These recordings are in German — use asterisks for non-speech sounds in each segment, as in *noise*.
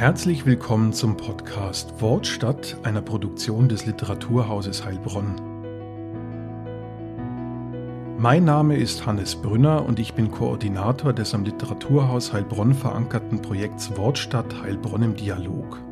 Herzlich willkommen zum Podcast Wortstadt, einer Produktion des Literaturhauses Heilbronn. Mein Name ist Hannes Brünner und ich bin Koordinator des am Literaturhaus Heilbronn verankerten Projekts Wortstadt Heilbronn im Dialog.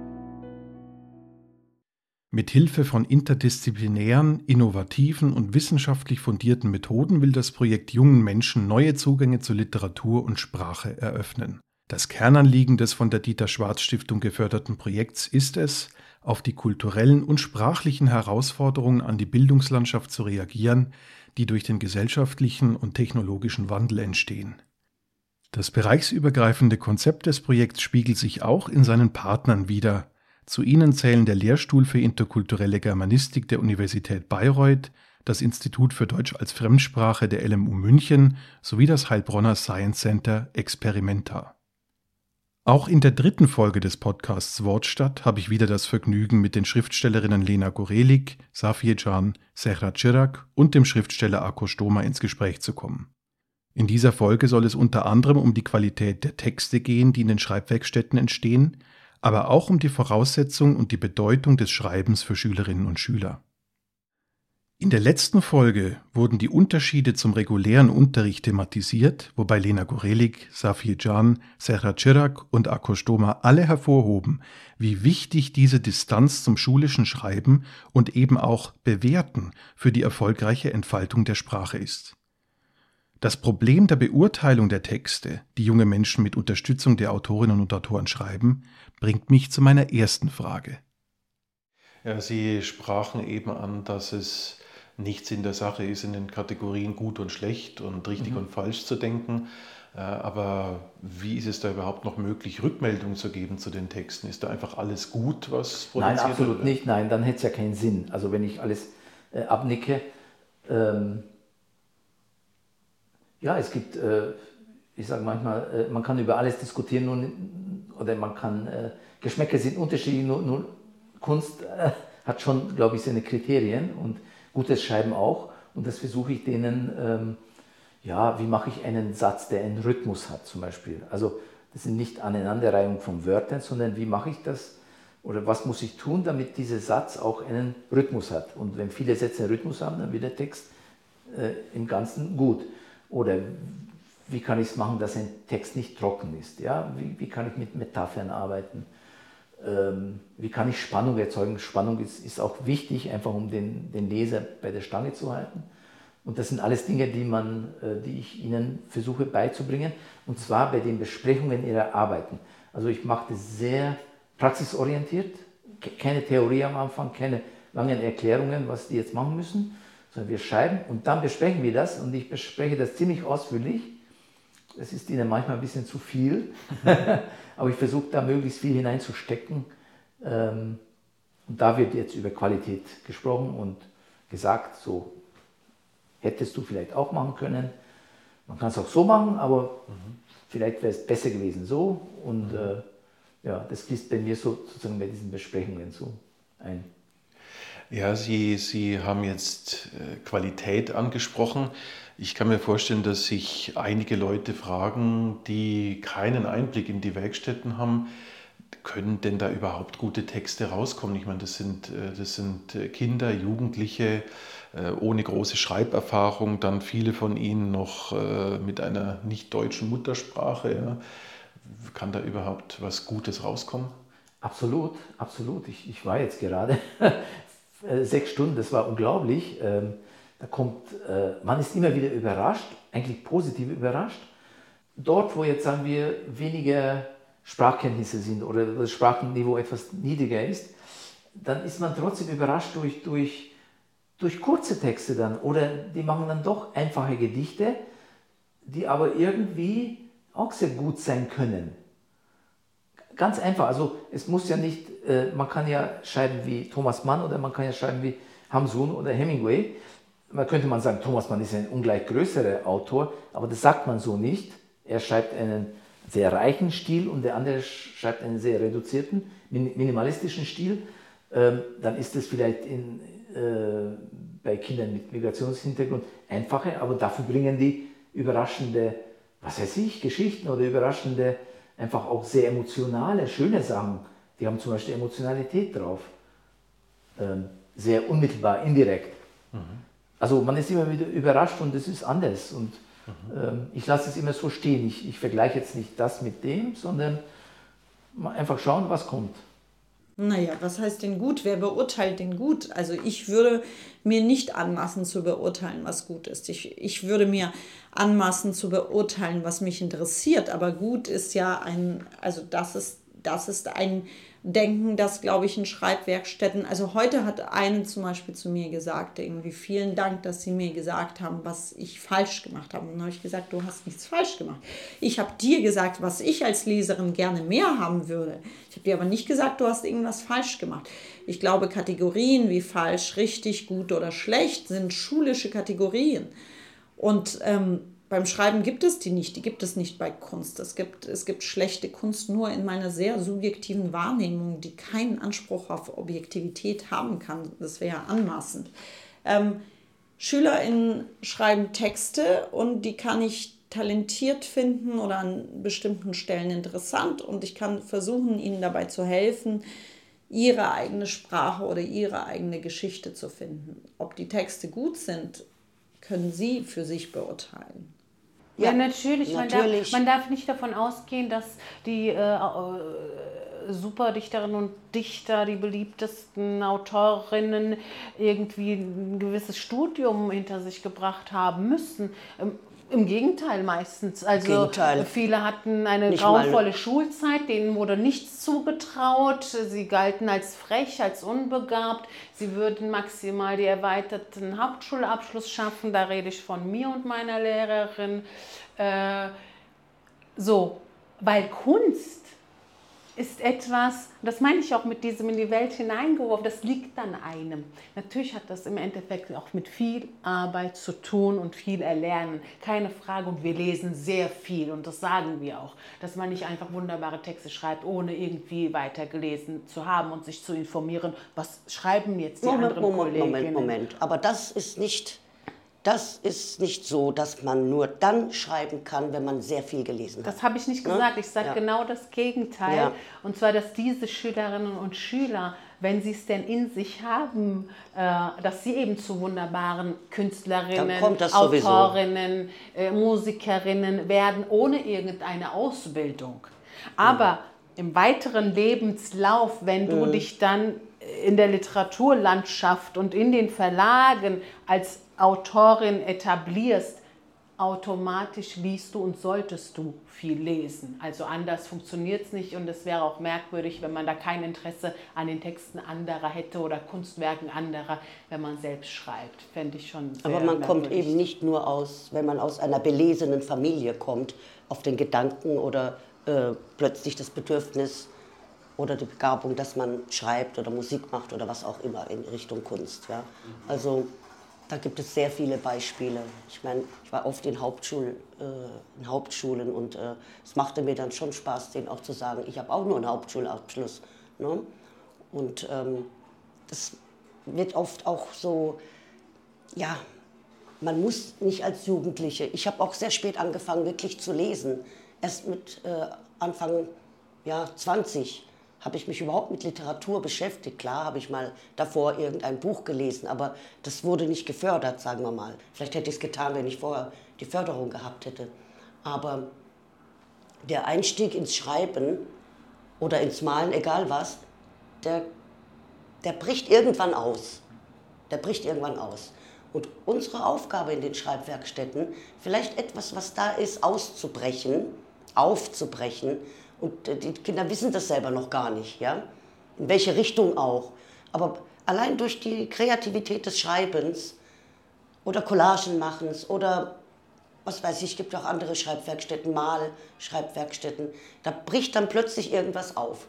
Mit Hilfe von interdisziplinären, innovativen und wissenschaftlich fundierten Methoden will das Projekt jungen Menschen neue Zugänge zu Literatur und Sprache eröffnen. Das Kernanliegen des von der Dieter Schwarz Stiftung geförderten Projekts ist es, auf die kulturellen und sprachlichen Herausforderungen an die Bildungslandschaft zu reagieren, die durch den gesellschaftlichen und technologischen Wandel entstehen. Das bereichsübergreifende Konzept des Projekts spiegelt sich auch in seinen Partnern wider. Zu ihnen zählen der Lehrstuhl für interkulturelle Germanistik der Universität Bayreuth, das Institut für Deutsch als Fremdsprache der LMU München sowie das Heilbronner Science Center Experimenta. Auch in der dritten Folge des Podcasts Wortstadt habe ich wieder das Vergnügen, mit den Schriftstellerinnen Lena Gorelik, Safiyecan, Serhat Chirac und dem Schriftsteller Akko Stoma ins Gespräch zu kommen. In dieser Folge soll es unter anderem um die Qualität der Texte gehen, die in den Schreibwerkstätten entstehen, aber auch um die Voraussetzung und die Bedeutung des Schreibens für Schülerinnen und Schüler. In der letzten Folge wurden die Unterschiede zum regulären Unterricht thematisiert, wobei Lena Gorelik, Safir Can, Serhat Chirac und Akostoma alle hervorhoben, wie wichtig diese Distanz zum schulischen Schreiben und eben auch Bewerten für die erfolgreiche Entfaltung der Sprache ist. Das Problem der Beurteilung der Texte, die junge Menschen mit Unterstützung der Autorinnen und Autoren schreiben, bringt mich zu meiner ersten Frage. Ja, Sie sprachen eben an, dass es nichts in der Sache ist, in den Kategorien gut und schlecht und richtig mhm. und falsch zu denken. Äh, aber wie ist es da überhaupt noch möglich, Rückmeldung zu geben zu den Texten? Ist da einfach alles gut, was produziert Nein, absolut wird? nicht. Nein, dann hätte es ja keinen Sinn. Also wenn ich alles äh, abnicke. Ähm, ja, es gibt, äh, ich sage manchmal, äh, man kann über alles diskutieren nur, oder man kann, äh, Geschmäcker sind unterschiedlich, nur, nur Kunst äh, hat schon, glaube ich, seine Kriterien und gutes Schreiben auch. Und das versuche ich denen, ähm, ja, wie mache ich einen Satz, der einen Rhythmus hat zum Beispiel. Also das sind nicht Aneinanderreihung von Wörtern, sondern wie mache ich das oder was muss ich tun, damit dieser Satz auch einen Rhythmus hat. Und wenn viele Sätze einen Rhythmus haben, dann wird der Text äh, im Ganzen gut. Oder wie kann ich es machen, dass ein Text nicht trocken ist? Ja? Wie, wie kann ich mit Metaphern arbeiten? Ähm, wie kann ich Spannung erzeugen? Spannung ist, ist auch wichtig, einfach um den, den Leser bei der Stange zu halten. Und das sind alles Dinge, die, man, äh, die ich Ihnen versuche beizubringen, und zwar bei den Besprechungen Ihrer Arbeiten. Also ich mache das sehr praxisorientiert, keine Theorie am Anfang, keine langen Erklärungen, was die jetzt machen müssen, sondern wir schreiben und dann besprechen wir das und ich bespreche das ziemlich ausführlich. Das ist Ihnen manchmal ein bisschen zu viel. *laughs* Aber ich versuche da möglichst viel hineinzustecken. Ähm, und da wird jetzt über Qualität gesprochen und gesagt, so hättest du vielleicht auch machen können. Man kann es auch so machen, aber mhm. vielleicht wäre es besser gewesen so. Und mhm. äh, ja, das fließt bei mir so, sozusagen bei diesen Besprechungen so ein. Ja, Sie, Sie haben jetzt äh, Qualität angesprochen. Ich kann mir vorstellen, dass sich einige Leute fragen, die keinen Einblick in die Werkstätten haben, können denn da überhaupt gute Texte rauskommen? Ich meine, das sind, äh, das sind äh, Kinder, Jugendliche äh, ohne große Schreiberfahrung, dann viele von ihnen noch mit einer nicht deutschen Muttersprache. Kann da überhaupt was Gutes rauskommen? Absolut, absolut. Ich, ich war jetzt gerade *laughs* sechs Stunden, das war unglaublich. Ähm, da kommt, äh, man ist immer wieder überrascht, eigentlich positiv überrascht. Dort, wo jetzt sagen wir weniger Sprachkenntnisse sind oder das Sprachenniveau etwas niedriger ist, dann ist man trotzdem überrascht durch, durch, durch kurze Texte dann oder die machen dann doch einfache Gedichte, die aber irgendwie auch sehr gut sein können. Ganz einfach, also es muss ja nicht, äh, man kann ja schreiben wie Thomas Mann oder man kann ja schreiben wie Hamsun oder Hemingway man könnte man sagen, Thomas Mann ist ein ungleich größerer Autor, aber das sagt man so nicht. Er schreibt einen sehr reichen Stil und der andere schreibt einen sehr reduzierten, minimalistischen Stil. Ähm, dann ist es vielleicht in, äh, bei Kindern mit Migrationshintergrund einfacher, aber dafür bringen die überraschende, was weiß ich, Geschichten oder überraschende einfach auch sehr emotionale, schöne Sachen. Die haben zum Beispiel Emotionalität drauf. Ähm, sehr unmittelbar, indirekt. Mhm. Also man ist immer wieder überrascht und es ist anders. Und ähm, ich lasse es immer so stehen. Ich, ich vergleiche jetzt nicht das mit dem, sondern einfach schauen, was kommt. Naja, was heißt denn gut? Wer beurteilt denn gut? Also ich würde mir nicht anmaßen zu beurteilen, was gut ist. Ich, ich würde mir anmaßen zu beurteilen, was mich interessiert. Aber gut ist ja ein, also das ist, das ist ein denken, dass, glaube ich, in Schreibwerkstätten, also heute hat eine zum Beispiel zu mir gesagt, irgendwie vielen Dank, dass sie mir gesagt haben, was ich falsch gemacht habe. Und dann habe ich gesagt, du hast nichts falsch gemacht. Ich habe dir gesagt, was ich als Leserin gerne mehr haben würde. Ich habe dir aber nicht gesagt, du hast irgendwas falsch gemacht. Ich glaube, Kategorien wie falsch, richtig, gut oder schlecht sind schulische Kategorien. Und ähm, beim Schreiben gibt es die nicht, die gibt es nicht bei Kunst. Es gibt, es gibt schlechte Kunst nur in meiner sehr subjektiven Wahrnehmung, die keinen Anspruch auf Objektivität haben kann. Das wäre anmaßend. Ähm, SchülerInnen schreiben Texte und die kann ich talentiert finden oder an bestimmten Stellen interessant und ich kann versuchen, ihnen dabei zu helfen, ihre eigene Sprache oder ihre eigene Geschichte zu finden. Ob die Texte gut sind, können Sie für sich beurteilen. Ja, ja natürlich. natürlich. Man, darf, man darf nicht davon ausgehen, dass die äh, äh, Superdicterinnen und Dichter, die beliebtesten Autorinnen irgendwie ein gewisses Studium hinter sich gebracht haben müssen. Im Gegenteil meistens. Also Gegenteil. viele hatten eine Nicht grauenvolle mal. Schulzeit, denen wurde nichts zugetraut. Sie galten als frech, als unbegabt. Sie würden maximal die erweiterten Hauptschulabschluss schaffen. Da rede ich von mir und meiner Lehrerin. Äh, so, weil Kunst ist etwas, das meine ich auch mit diesem in die Welt hineingeworfen, das liegt an einem. Natürlich hat das im Endeffekt auch mit viel Arbeit zu tun und viel Erlernen, keine Frage. Und wir lesen sehr viel und das sagen wir auch, dass man nicht einfach wunderbare Texte schreibt, ohne irgendwie weitergelesen zu haben und sich zu informieren, was schreiben jetzt die Moment, anderen Moment, Kolleginnen. Moment, Moment. Aber das ist nicht das ist nicht so, dass man nur dann schreiben kann, wenn man sehr viel gelesen hat. Das habe ich nicht ne? gesagt. Ich sage ja. genau das Gegenteil. Ja. Und zwar, dass diese Schülerinnen und Schüler, wenn sie es denn in sich haben, äh, dass sie eben zu wunderbaren Künstlerinnen, Autorinnen, äh, Musikerinnen werden, ohne irgendeine Ausbildung. Aber ja. im weiteren Lebenslauf, wenn du mhm. dich dann in der Literaturlandschaft und in den Verlagen als Autorin etablierst, automatisch liest du und solltest du viel lesen. Also anders funktioniert es nicht und es wäre auch merkwürdig, wenn man da kein Interesse an den Texten anderer hätte oder Kunstwerken anderer, wenn man selbst schreibt. Fände ich schon sehr Aber man kommt eben nicht nur aus, wenn man aus einer belesenen Familie kommt, auf den Gedanken oder äh, plötzlich das Bedürfnis oder die Begabung, dass man schreibt oder Musik macht oder was auch immer in Richtung Kunst. Ja? Also da gibt es sehr viele Beispiele. Ich meine, ich war oft in, Hauptschul, äh, in Hauptschulen und äh, es machte mir dann schon Spaß, denen auch zu sagen, ich habe auch nur einen Hauptschulabschluss. Ne? Und ähm, das wird oft auch so, ja, man muss nicht als Jugendliche. Ich habe auch sehr spät angefangen, wirklich zu lesen. Erst mit äh, Anfang ja, 20 habe ich mich überhaupt mit Literatur beschäftigt. Klar habe ich mal davor irgendein Buch gelesen, aber das wurde nicht gefördert, sagen wir mal. Vielleicht hätte ich es getan, wenn ich vorher die Förderung gehabt hätte. Aber der Einstieg ins Schreiben oder ins Malen, egal was, der, der bricht irgendwann aus. Der bricht irgendwann aus. Und unsere Aufgabe in den Schreibwerkstätten, vielleicht etwas, was da ist, auszubrechen, aufzubrechen, und äh, die Kinder wissen das selber noch gar nicht, ja? in welche Richtung auch. Aber allein durch die Kreativität des Schreibens oder Collagenmachens oder was weiß ich, gibt auch andere Schreibwerkstätten, Mal-Schreibwerkstätten, da bricht dann plötzlich irgendwas auf.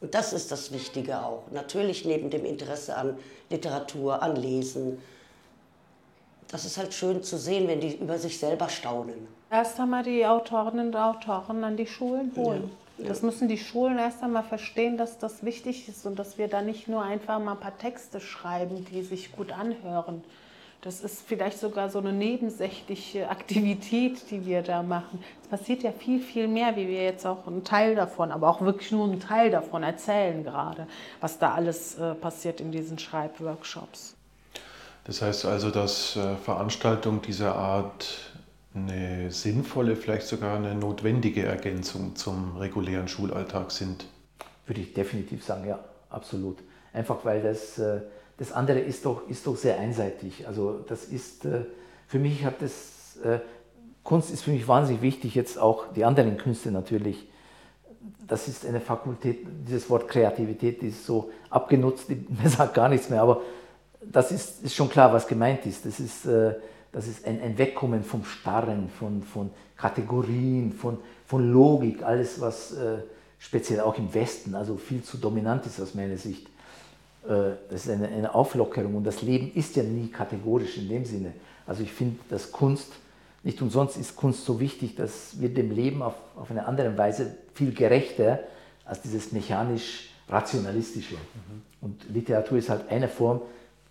Und das ist das Wichtige auch. Natürlich neben dem Interesse an Literatur, an Lesen. Das ist halt schön zu sehen, wenn die über sich selber staunen erst einmal die Autorinnen und Autoren an die Schulen holen. Ja. Das müssen die Schulen erst einmal verstehen, dass das wichtig ist und dass wir da nicht nur einfach mal ein paar Texte schreiben, die sich gut anhören. Das ist vielleicht sogar so eine nebensächliche Aktivität, die wir da machen. Es passiert ja viel, viel mehr, wie wir jetzt auch einen Teil davon, aber auch wirklich nur einen Teil davon erzählen gerade, was da alles äh, passiert in diesen Schreibworkshops. Das heißt also, dass äh, Veranstaltungen dieser Art eine sinnvolle, vielleicht sogar eine notwendige Ergänzung zum regulären Schulalltag sind? Würde ich definitiv sagen, ja, absolut. Einfach weil das, äh, das andere ist doch, ist doch sehr einseitig. Also das ist, äh, für mich hat das, äh, Kunst ist für mich wahnsinnig wichtig, jetzt auch die anderen Künste natürlich. Das ist eine Fakultät, dieses Wort Kreativität ist so abgenutzt, *laughs* man sagt gar nichts mehr, aber das ist, ist schon klar, was gemeint ist. Das ist, das ist ein, ein Wegkommen vom Starren, von, von Kategorien, von, von Logik, alles, was speziell auch im Westen, also viel zu dominant ist aus meiner Sicht. Äh, das ist eine, eine Auflockerung und das Leben ist ja nie kategorisch in dem Sinne. Also ich finde, dass Kunst, nicht umsonst ist Kunst so wichtig, dass wir dem Leben auf, auf eine andere Weise viel gerechter als dieses mechanisch-rationalistische. Mhm. Und Literatur ist halt eine Form,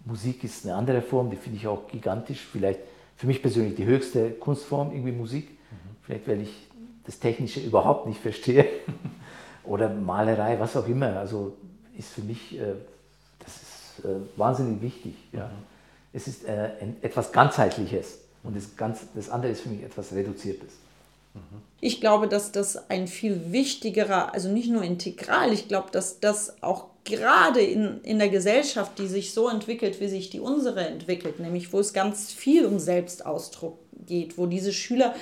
Musik ist eine andere Form, die finde ich auch gigantisch, vielleicht für mich persönlich die höchste Kunstform, irgendwie Musik. Mhm. Vielleicht, weil ich das Technische überhaupt nicht verstehe. *laughs* Oder Malerei, was auch immer. Also ist für mich äh, äh, wahnsinnig wichtig. Ja. Es ist äh, ein, etwas ganzheitliches und das, ganz, das andere ist für mich etwas Reduziertes. Ich glaube, dass das ein viel wichtigerer, also nicht nur integral, ich glaube, dass das auch gerade in, in der Gesellschaft, die sich so entwickelt, wie sich die unsere entwickelt, nämlich wo es ganz viel um Selbstausdruck geht, wo diese Schüler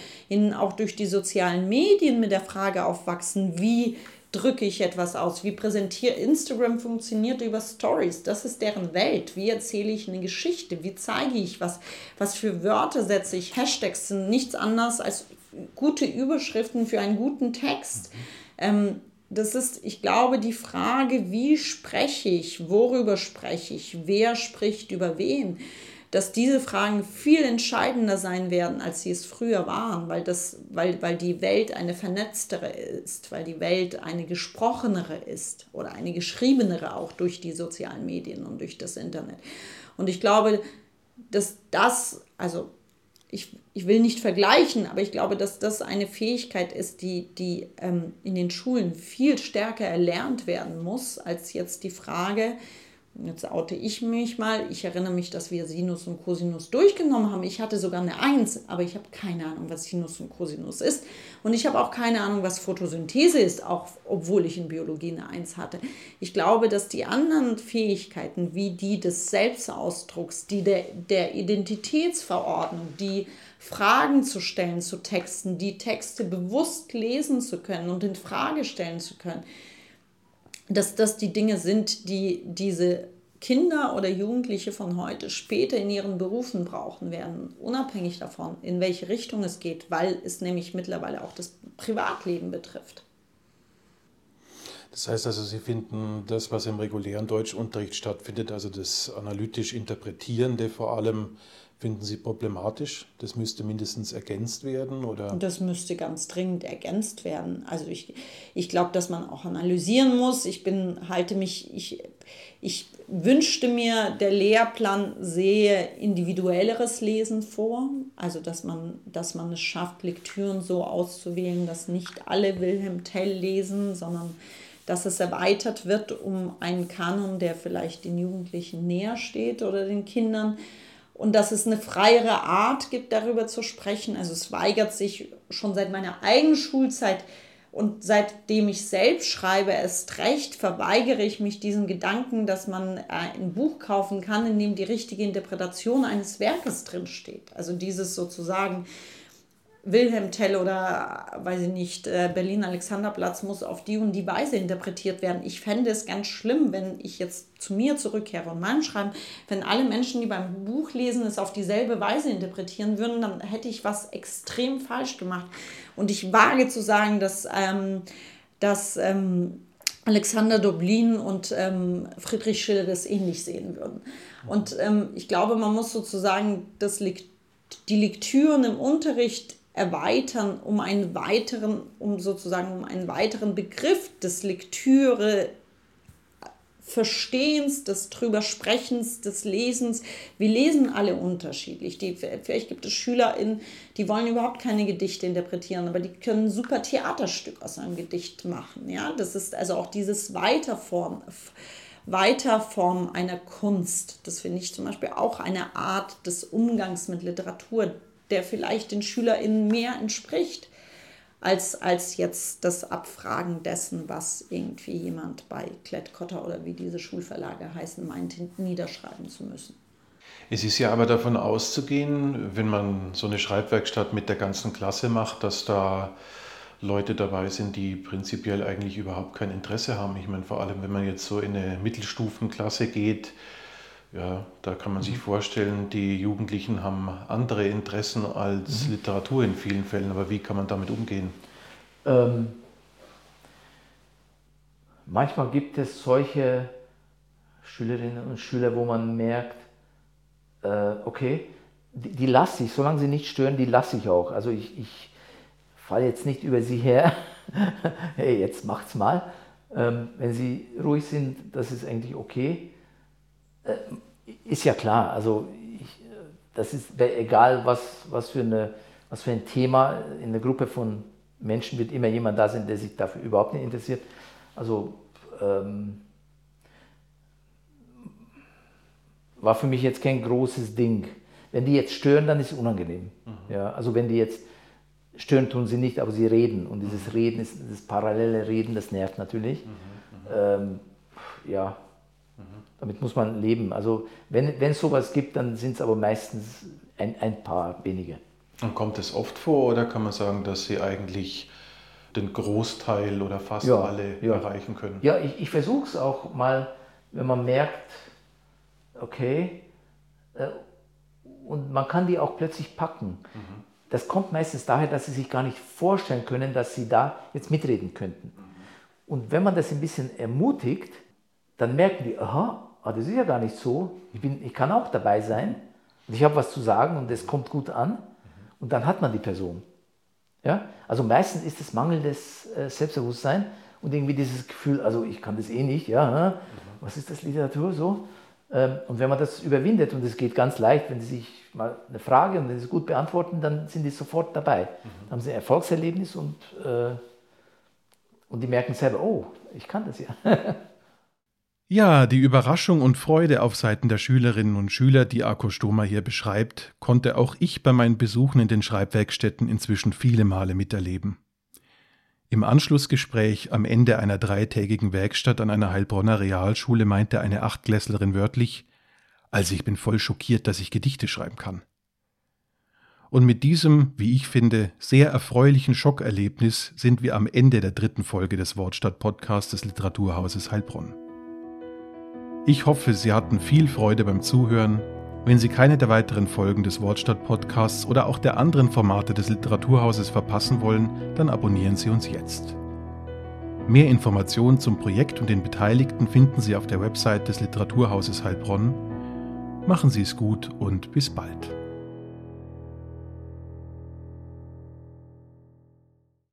auch durch die sozialen Medien mit der Frage aufwachsen, wie drücke ich etwas aus? Wie präsentiere Instagram funktioniert über Stories? Das ist deren Welt. Wie erzähle ich eine Geschichte? Wie zeige ich was? Was für Wörter setze ich? Hashtags sind nichts anderes als gute Überschriften für einen guten Text. Ähm, das ist, ich glaube, die Frage, wie spreche ich, worüber spreche ich, wer spricht über wen dass diese Fragen viel entscheidender sein werden, als sie es früher waren, weil, das, weil, weil die Welt eine vernetztere ist, weil die Welt eine gesprochenere ist oder eine geschriebenere auch durch die sozialen Medien und durch das Internet. Und ich glaube, dass das, also ich, ich will nicht vergleichen, aber ich glaube, dass das eine Fähigkeit ist, die, die ähm, in den Schulen viel stärker erlernt werden muss, als jetzt die Frage, Jetzt oute ich mich mal. Ich erinnere mich, dass wir Sinus und Cosinus durchgenommen haben. Ich hatte sogar eine 1, aber ich habe keine Ahnung, was Sinus und Cosinus ist. Und ich habe auch keine Ahnung, was Photosynthese ist, auch obwohl ich in Biologie eine 1 hatte. Ich glaube, dass die anderen Fähigkeiten, wie die des Selbstausdrucks, die der, der Identitätsverordnung, die Fragen zu stellen zu Texten, die Texte bewusst lesen zu können und in Frage stellen zu können, dass das die Dinge sind, die diese Kinder oder Jugendliche von heute später in ihren Berufen brauchen werden, unabhängig davon, in welche Richtung es geht, weil es nämlich mittlerweile auch das Privatleben betrifft. Das heißt also, Sie finden das, was im regulären Deutschunterricht stattfindet, also das analytisch Interpretierende vor allem, finden Sie problematisch? Das müsste mindestens ergänzt werden? Oder? Das müsste ganz dringend ergänzt werden. Also ich, ich glaube, dass man auch analysieren muss. Ich bin, halte mich, ich, ich wünschte mir, der Lehrplan sehe individuelleres Lesen vor. Also dass man, dass man es schafft, Lektüren so auszuwählen, dass nicht alle Wilhelm Tell lesen, sondern dass es erweitert wird um einen Kanon, der vielleicht den Jugendlichen näher steht oder den Kindern und dass es eine freiere Art gibt, darüber zu sprechen. Also es weigert sich schon seit meiner eigenen Schulzeit und seitdem ich selbst schreibe, erst recht verweigere ich mich diesem Gedanken, dass man äh, ein Buch kaufen kann, in dem die richtige Interpretation eines Werkes drinsteht. Also dieses sozusagen Wilhelm Tell oder, weiß ich nicht, äh, Berlin Alexanderplatz muss auf die und die Weise interpretiert werden. Ich fände es ganz schlimm, wenn ich jetzt zu mir zurückkehre und meinem Schreiben, wenn alle Menschen, die beim Buch lesen, es auf dieselbe Weise interpretieren würden, dann hätte ich was extrem falsch gemacht. Und ich wage zu sagen, dass, ähm, dass ähm, Alexander Doblin und ähm, Friedrich Schiller das ähnlich sehen würden. Und ähm, ich glaube, man muss sozusagen das die Lektüren im Unterricht erweitern, um einen weiteren, um sozusagen um einen weiteren Begriff des Lektüre Verstehens, des drüber Sprechens, des Lesens. Wir lesen alle unterschiedlich. Die, vielleicht gibt es SchülerInnen, die wollen überhaupt keine Gedichte interpretieren, aber die können ein super Theaterstück aus einem Gedicht machen. Ja? Das ist also auch dieses Weiterform, Weiterform einer Kunst. Das finde ich zum Beispiel auch eine Art des Umgangs mit Literatur, der vielleicht den SchülerInnen mehr entspricht als, als jetzt das Abfragen dessen, was irgendwie jemand bei Klettkotter oder wie diese Schulverlage heißen, meint, niederschreiben zu müssen. Es ist ja aber davon auszugehen, wenn man so eine Schreibwerkstatt mit der ganzen Klasse macht, dass da Leute dabei sind, die prinzipiell eigentlich überhaupt kein Interesse haben. Ich meine, vor allem, wenn man jetzt so in eine Mittelstufenklasse geht, ja, da kann man sich mhm. vorstellen, die Jugendlichen haben andere Interessen als mhm. Literatur in vielen Fällen. Aber wie kann man damit umgehen? Ähm, manchmal gibt es solche Schülerinnen und Schüler, wo man merkt, äh, okay, die, die lasse ich, solange sie nicht stören, die lasse ich auch. Also ich, ich falle jetzt nicht über sie her, *laughs* hey, jetzt macht's mal. Ähm, wenn sie ruhig sind, das ist eigentlich okay. Äh, ist ja klar, also ich, das ist egal, was, was, für eine, was für ein Thema in einer Gruppe von Menschen wird immer jemand da sein, der sich dafür überhaupt nicht interessiert. Also ähm, war für mich jetzt kein großes Ding. Wenn die jetzt stören, dann ist es unangenehm. Mhm. Ja, also wenn die jetzt stören, tun sie nicht, aber sie reden. Und dieses mhm. Reden, ist, das parallele Reden, das nervt natürlich. Mhm. mhm. Ähm, ja, damit muss man leben. Also wenn, wenn es sowas gibt, dann sind es aber meistens ein, ein paar wenige. Und kommt es oft vor oder kann man sagen, dass Sie eigentlich den Großteil oder fast ja, alle ja. erreichen können? Ja, ich, ich versuche es auch mal, wenn man merkt, okay, äh, und man kann die auch plötzlich packen. Mhm. Das kommt meistens daher, dass sie sich gar nicht vorstellen können, dass sie da jetzt mitreden könnten. Mhm. Und wenn man das ein bisschen ermutigt, dann merken die, aha, ah, das ist ja gar nicht so, ich, bin, ich kann auch dabei sein und ich habe was zu sagen und es kommt gut an und dann hat man die Person. Ja? Also meistens ist es mangelndes äh, Selbstbewusstsein und irgendwie dieses Gefühl, also ich kann das eh nicht, ja, was ist das Literatur so? Ähm, und wenn man das überwindet und es geht ganz leicht, wenn sie sich mal eine Frage und wenn sie es gut beantworten, dann sind die sofort dabei. Dann haben sie ein Erfolgserlebnis und, äh, und die merken selber, oh, ich kann das ja. *laughs* Ja, die Überraschung und Freude auf Seiten der Schülerinnen und Schüler, die Akko Stoma hier beschreibt, konnte auch ich bei meinen Besuchen in den Schreibwerkstätten inzwischen viele Male miterleben. Im Anschlussgespräch am Ende einer dreitägigen Werkstatt an einer Heilbronner Realschule meinte eine Achtklässlerin wörtlich, also ich bin voll schockiert, dass ich Gedichte schreiben kann. Und mit diesem, wie ich finde, sehr erfreulichen Schockerlebnis sind wir am Ende der dritten Folge des Wortstadt-Podcasts des Literaturhauses Heilbronn. Ich hoffe, Sie hatten viel Freude beim Zuhören. Wenn Sie keine der weiteren Folgen des Wortstadt-Podcasts oder auch der anderen Formate des Literaturhauses verpassen wollen, dann abonnieren Sie uns jetzt. Mehr Informationen zum Projekt und den Beteiligten finden Sie auf der Website des Literaturhauses Heilbronn. Machen Sie es gut und bis bald.